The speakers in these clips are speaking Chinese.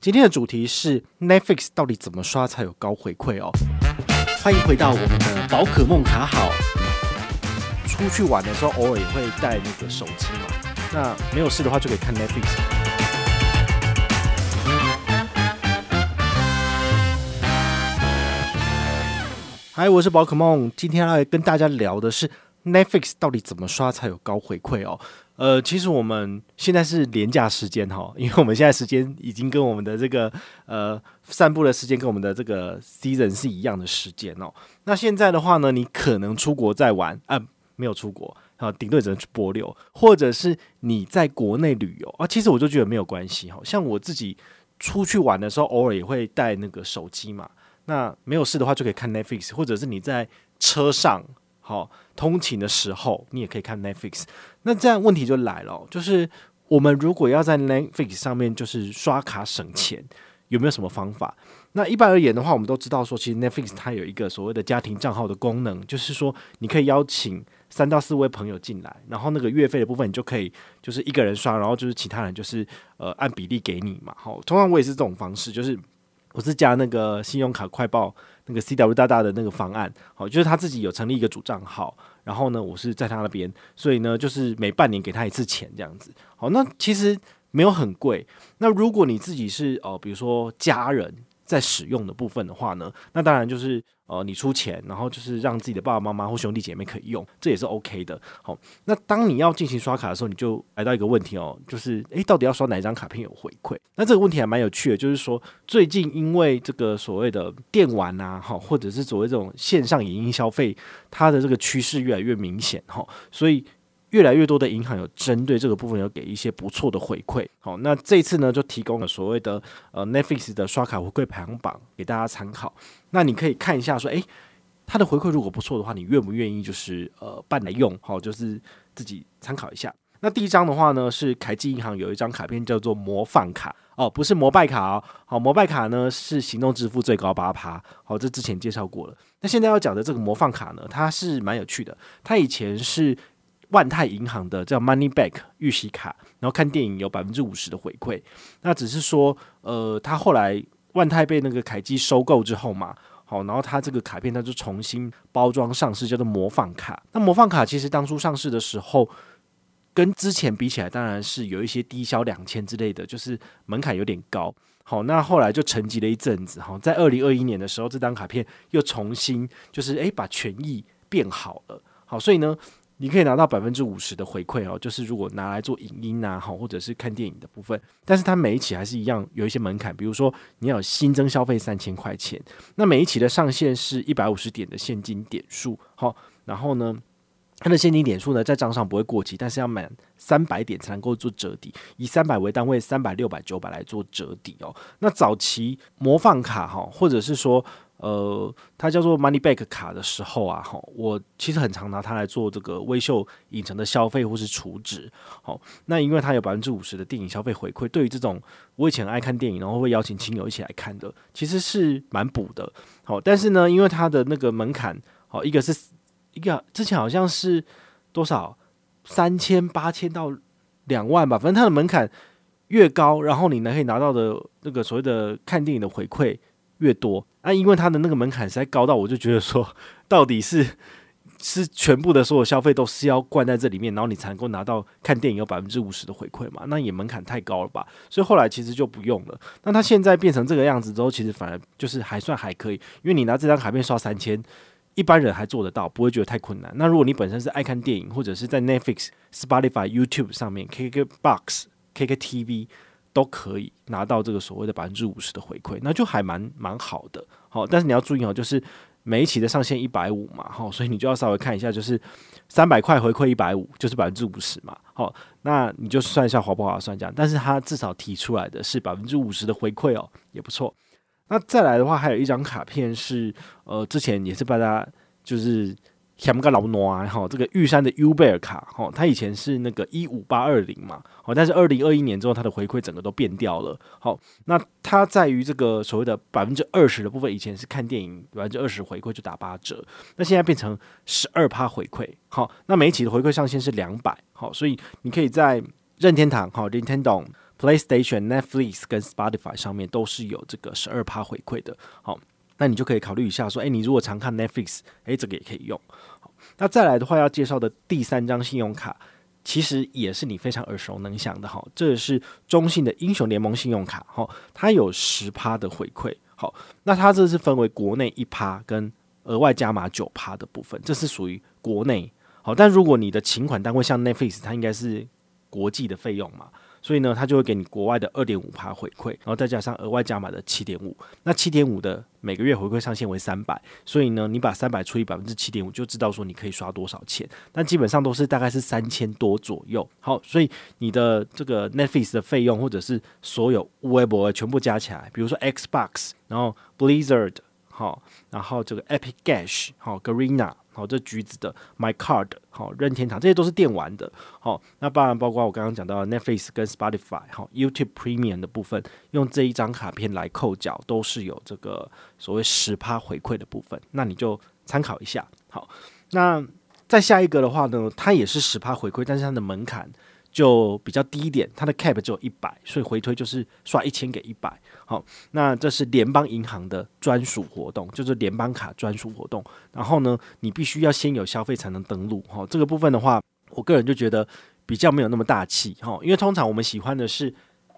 今天的主题是 Netflix 到底怎么刷才有高回馈哦？欢迎回到我们的宝可梦卡好。出去玩的时候偶尔也会带那个手机嘛，那没有事的话就可以看 Netflix。嗨，我是宝可梦，今天要来跟大家聊的是 Netflix 到底怎么刷才有高回馈哦。呃，其实我们现在是廉价时间哈，因为我们现在时间已经跟我们的这个呃散步的时间跟我们的这个 season 是一样的时间哦。那现在的话呢，你可能出国在玩啊，没有出国啊，顶多只能去播六，或者是你在国内旅游啊，其实我就觉得没有关系哈。像我自己出去玩的时候，偶尔也会带那个手机嘛，那没有事的话就可以看 Netflix，或者是你在车上。好，通勤的时候你也可以看 Netflix。那这样问题就来了，就是我们如果要在 Netflix 上面就是刷卡省钱，有没有什么方法？那一般而言的话，我们都知道说，其实 Netflix 它有一个所谓的家庭账号的功能，就是说你可以邀请三到四位朋友进来，然后那个月费的部分你就可以就是一个人刷，然后就是其他人就是呃按比例给你嘛。好，通常我也是这种方式，就是我是加那个信用卡快报。那个 CW 大大的那个方案，好，就是他自己有成立一个主账号，然后呢，我是在他那边，所以呢，就是每半年给他一次钱这样子，好，那其实没有很贵。那如果你自己是哦，比如说家人。在使用的部分的话呢，那当然就是呃你出钱，然后就是让自己的爸爸妈妈或兄弟姐妹可以用，这也是 OK 的。好，那当你要进行刷卡的时候，你就来到一个问题哦，就是诶，到底要刷哪一张卡片有回馈？那这个问题还蛮有趣的，就是说最近因为这个所谓的电玩啊，哈，或者是所谓这种线上影音消费，它的这个趋势越来越明显哈，所以。越来越多的银行有针对这个部分有给一些不错的回馈，好，那这次呢就提供了所谓的呃 Netflix 的刷卡回馈排行榜给大家参考。那你可以看一下说，诶，它的回馈如果不错的话，你愿不愿意就是呃办来用？好，就是自己参考一下。那第一张的话呢是凯基银行有一张卡片叫做模范卡哦，不是摩拜卡哦，好，摩拜卡呢是行动支付最高八趴，好，这之前介绍过了。那现在要讲的这个模范卡呢，它是蛮有趣的，它以前是。万泰银行的叫 Money Back 预习卡，然后看电影有百分之五十的回馈。那只是说，呃，他后来万泰被那个凯基收购之后嘛，好，然后他这个卡片他就重新包装上市，叫做模范卡。那模范卡其实当初上市的时候，跟之前比起来，当然是有一些低消两千之类的，就是门槛有点高。好，那后来就沉寂了一阵子。好，在二零二一年的时候，这张卡片又重新就是诶、把权益变好了。好，所以呢。你可以拿到百分之五十的回馈哦，就是如果拿来做影音啊，好，或者是看电影的部分，但是它每一期还是一样有一些门槛，比如说你要新增消费三千块钱，那每一期的上限是一百五十点的现金点数，好，然后呢，它的现金点数呢在账上不会过期，但是要满三百点才能够做折抵，以三百为单位，三百、六百、九百来做折抵哦。那早期模范卡哈，或者是说。呃，它叫做 Money Back 卡的时候啊，哈，我其实很常拿它来做这个微秀影城的消费或是储值。好，那因为它有百分之五十的电影消费回馈，对于这种我以前爱看电影，然后会邀请亲友一起来看的，其实是蛮补的。好，但是呢，因为它的那个门槛，好，一个是一个之前好像是多少三千八千到两万吧，反正它的门槛越高，然后你呢可以拿到的那个所谓的看电影的回馈越多。那、因为它的那个门槛实在高到，我就觉得说，到底是是全部的所有消费都是要灌在这里面，然后你才能够拿到看电影有百分之五十的回馈嘛？那也门槛太高了吧？所以后来其实就不用了。那它现在变成这个样子之后，其实反而就是还算还可以，因为你拿这张卡片刷三千，一般人还做得到，不会觉得太困难。那如果你本身是爱看电影，或者是在 Netflix、Spotify、YouTube 上面，KKBox、KKTV。都可以拿到这个所谓的百分之五十的回馈，那就还蛮蛮好的。好，但是你要注意哦，就是每一期的上限一百五嘛，好，所以你就要稍微看一下，就是三百块回馈一百五，就是百分之五十嘛。好，那你就算一下划不划算这样。但是他至少提出来的是百分之五十的回馈哦，也不错。那再来的话，还有一张卡片是，呃，之前也是把它就是。想不个老挪啊，哈，这个玉山的 U 贝尔卡，哈，它以前是那个一五八二零嘛，好，但是二零二一年之后，它的回馈整个都变掉了，好，那它在于这个所谓的百分之二十的部分，以前是看电影百分之二十回馈就打八折，那现在变成十二趴回馈，好，那每一期的回馈上限是两百，好，所以你可以在任天堂，好，Nintendo PlayStation、Netflix 跟 Spotify 上面都是有这个十二趴回馈的。好，那你就可以考虑一下，说，诶，你如果常看 Netflix，诶，这个也可以用。好，那再来的话，要介绍的第三张信用卡，其实也是你非常耳熟能详的哈，这是中信的英雄联盟信用卡，哈，它有十趴的回馈。好，那它这是分为国内一趴跟额外加码九趴的部分，这是属于国内。好，但如果你的请款单位像 Netflix，它应该是国际的费用嘛，所以呢，它就会给你国外的二点五趴回馈，然后再加上额外加码的七点五，那七点五的每个月回馈上限为三百，所以呢，你把三百除以百分之七点五，就知道说你可以刷多少钱，但基本上都是大概是三千多左右。好，所以你的这个 Netflix 的费用或者是所有微博全部加起来，比如说 Xbox，然后 Blizzard，好，然后这个 Epic Games，好，Garena。好，这橘子的 My Card，好，任天堂这些都是电玩的。好，那当然包括我刚刚讲到的 Netflix 跟 Spotify，好，YouTube Premium 的部分，用这一张卡片来扣缴，都是有这个所谓十趴回馈的部分。那你就参考一下。好，那再下一个的话呢，它也是十趴回馈，但是它的门槛。就比较低一点，它的 cap 只有一百，所以回推就是刷一千给一百。好，那这是联邦银行的专属活动，就是联邦卡专属活动。然后呢，你必须要先有消费才能登录。哈，这个部分的话，我个人就觉得比较没有那么大气。哈，因为通常我们喜欢的是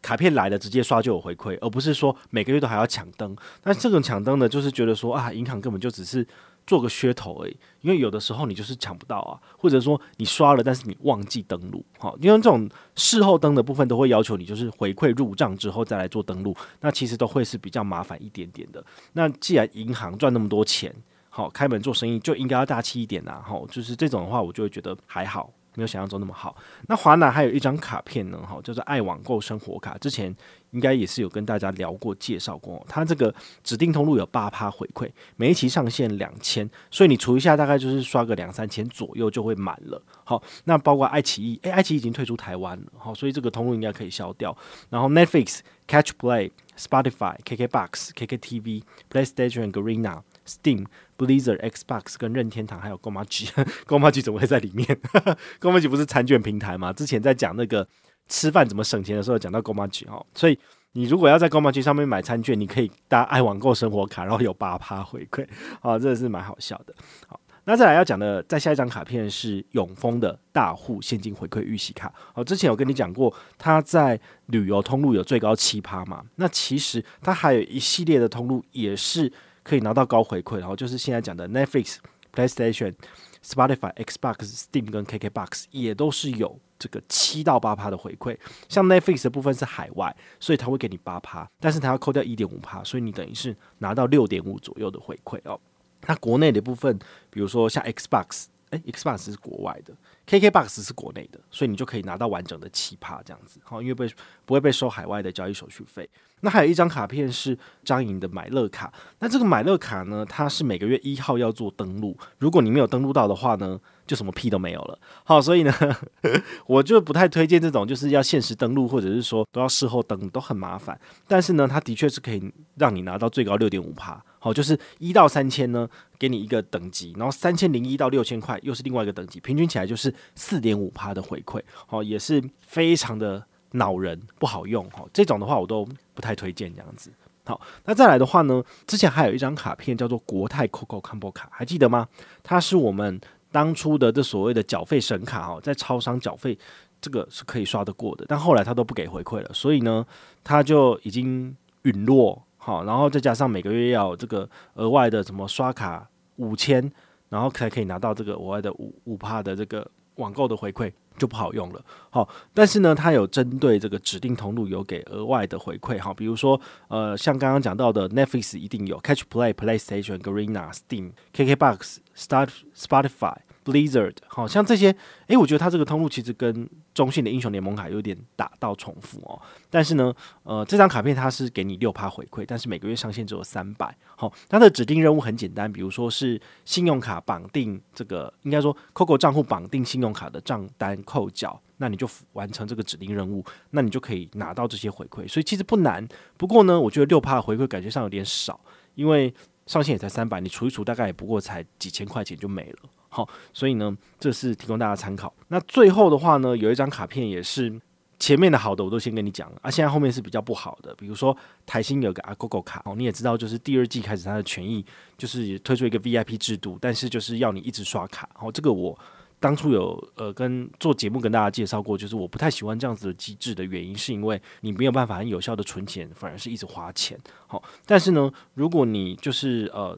卡片来了直接刷就有回馈，而不是说每个月都还要抢登。但这种抢登呢，就是觉得说啊，银行根本就只是。做个噱头而已，因为有的时候你就是抢不到啊，或者说你刷了，但是你忘记登录，好，因为这种事后登的部分都会要求你就是回馈入账之后再来做登录，那其实都会是比较麻烦一点点的。那既然银行赚那么多钱，好，开门做生意就应该要大气一点呐，好，就是这种的话我就会觉得还好。没有想象中那么好。那华南还有一张卡片呢，哈，就是爱网购生活卡。之前应该也是有跟大家聊过、介绍过。它这个指定通路有八趴回馈，每一期上限两千，所以你除一下，大概就是刷个两三千左右就会满了。好，那包括爱奇艺，诶，爱奇艺已经退出台湾了，好，所以这个通路应该可以消掉。然后 Netflix、Catch Play、Spotify、KKBox、KKTV、PlayStation、Garena、Steam。Blizzard、Xbox 跟任天堂还有 GOMAJI，GOMAJI 怎么会在里面？GOMAJI 不是餐券平台吗？之前在讲那个吃饭怎么省钱的时候，讲到 GOMAJI 哦，所以你如果要在 GOMAJI 上面买餐券，你可以搭爱网购生活卡，然后有八趴回馈，啊，这是蛮好笑的。好，那再来要讲的，再下一张卡片是永丰的大户现金回馈预习卡。好，之前有跟你讲过，它在旅游通路有最高七趴嘛？那其实它还有一系列的通路也是。可以拿到高回馈，然后就是现在讲的 Netflix、PlayStation、Spotify、Xbox、Steam 跟 KKBox 也都是有这个七到八趴的回馈。像 Netflix 的部分是海外，所以它会给你八趴，但是它要扣掉一点五趴，所以你等于是拿到六点五左右的回馈哦。那国内的部分，比如说像 Xbox，诶，Xbox 是国外的。KKBOX 是国内的，所以你就可以拿到完整的七趴这样子，好，因为被不会被收海外的交易手续费。那还有一张卡片是张颖的买乐卡，那这个买乐卡呢，它是每个月一号要做登录，如果你没有登录到的话呢，就什么屁都没有了。好，所以呢，我就不太推荐这种，就是要限时登录，或者是说都要事后登，都很麻烦。但是呢，它的确是可以让你拿到最高六点五趴。好，就是一到三千呢，给你一个等级，然后三千零一到六千块又是另外一个等级，平均起来就是四点五趴的回馈。好，也是非常的恼人，不好用。哈，这种的话我都不太推荐这样子。好，那再来的话呢，之前还有一张卡片叫做国泰 COCO Combo 卡，还记得吗？它是我们当初的这所谓的缴费神卡哦，在超商缴费这个是可以刷得过的，但后来它都不给回馈了，所以呢，它就已经陨落。好，然后再加上每个月要这个额外的什么刷卡五千，然后才可以拿到这个额外的五五趴的这个网购的回馈，就不好用了。好，但是呢，它有针对这个指定通路有给额外的回馈。好，比如说呃，像刚刚讲到的 Netflix 一定有 Catch Play、PlayStation、Garena、Steam、KKBox、Start、Spotify。Blizzard，好像这些，诶、我觉得它这个通路其实跟中信的英雄联盟卡有点打到重复哦。但是呢，呃，这张卡片它是给你六趴回馈，但是每个月上限只有三百。好，它的指定任务很简单，比如说是信用卡绑定这个，应该说 COCO 账户绑定信用卡的账单扣缴，那你就完成这个指定任务，那你就可以拿到这些回馈。所以其实不难。不过呢，我觉得六趴回馈感觉上有点少，因为上限也才三百，你除一除大概也不过才几千块钱就没了。好，所以呢，这是提供大家参考。那最后的话呢，有一张卡片也是前面的好的我都先跟你讲了啊，现在后面是比较不好的，比如说台新有个阿 GoGo 卡哦，你也知道，就是第二季开始它的权益就是推出一个 VIP 制度，但是就是要你一直刷卡哦，这个我当初有呃跟做节目跟大家介绍过，就是我不太喜欢这样子的机制的原因，是因为你没有办法很有效的存钱，反而是一直花钱。好，但是呢，如果你就是呃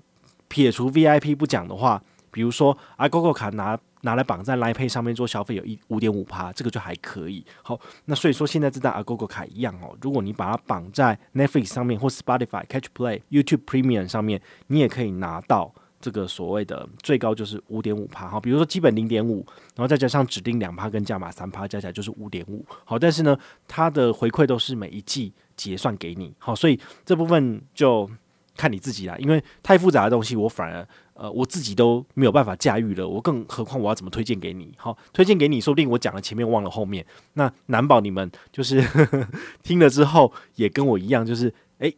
撇除 VIP 不讲的话，比如说 Agogo 卡拿。拿来绑在 Line Pay 上面做消费有一五点五趴，这个就还可以。好，那所以说现在这张 Agogo 卡一样哦，如果你把它绑在 Netflix 上面或 Spotify、Catch Play、YouTube Premium 上面，你也可以拿到这个所谓的最高就是五点五趴。好，比如说基本零点五，然后再加上指定两趴跟加码三趴，加起来就是五点五。好，但是呢，它的回馈都是每一季结算给你。好，所以这部分就看你自己啦，因为太复杂的东西，我反而。呃，我自己都没有办法驾驭了，我更何况我要怎么推荐给你？好，推荐给你，说不定我讲了前面忘了后面，那难保你们就是呵 呵听了之后也跟我一样，就是诶，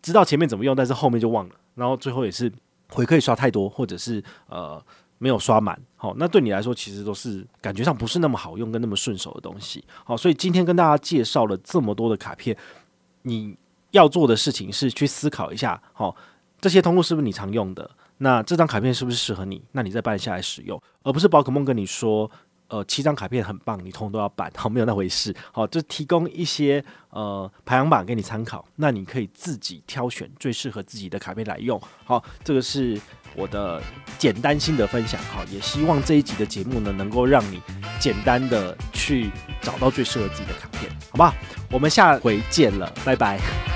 知道前面怎么用，但是后面就忘了，然后最后也是回馈刷太多，或者是呃没有刷满。好，那对你来说其实都是感觉上不是那么好用跟那么顺手的东西。好，所以今天跟大家介绍了这么多的卡片，你要做的事情是去思考一下，好，这些通路是不是你常用的？那这张卡片是不是适合你？那你再办下来使用，而不是宝可梦跟你说，呃，七张卡片很棒，你通通都要办。好，没有那回事。好，就提供一些呃排行榜给你参考，那你可以自己挑选最适合自己的卡片来用。好，这个是我的简单心得分享。好，也希望这一集的节目呢，能够让你简单的去找到最适合自己的卡片，好不好？我们下回见了，拜拜。